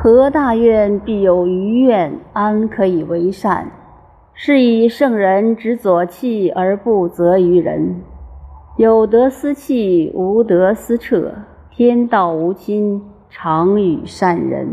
何大愿必有余愿，安可以为善？是以圣人执左契而不责于人。有德思气，无德思彻。天道无亲，常与善人。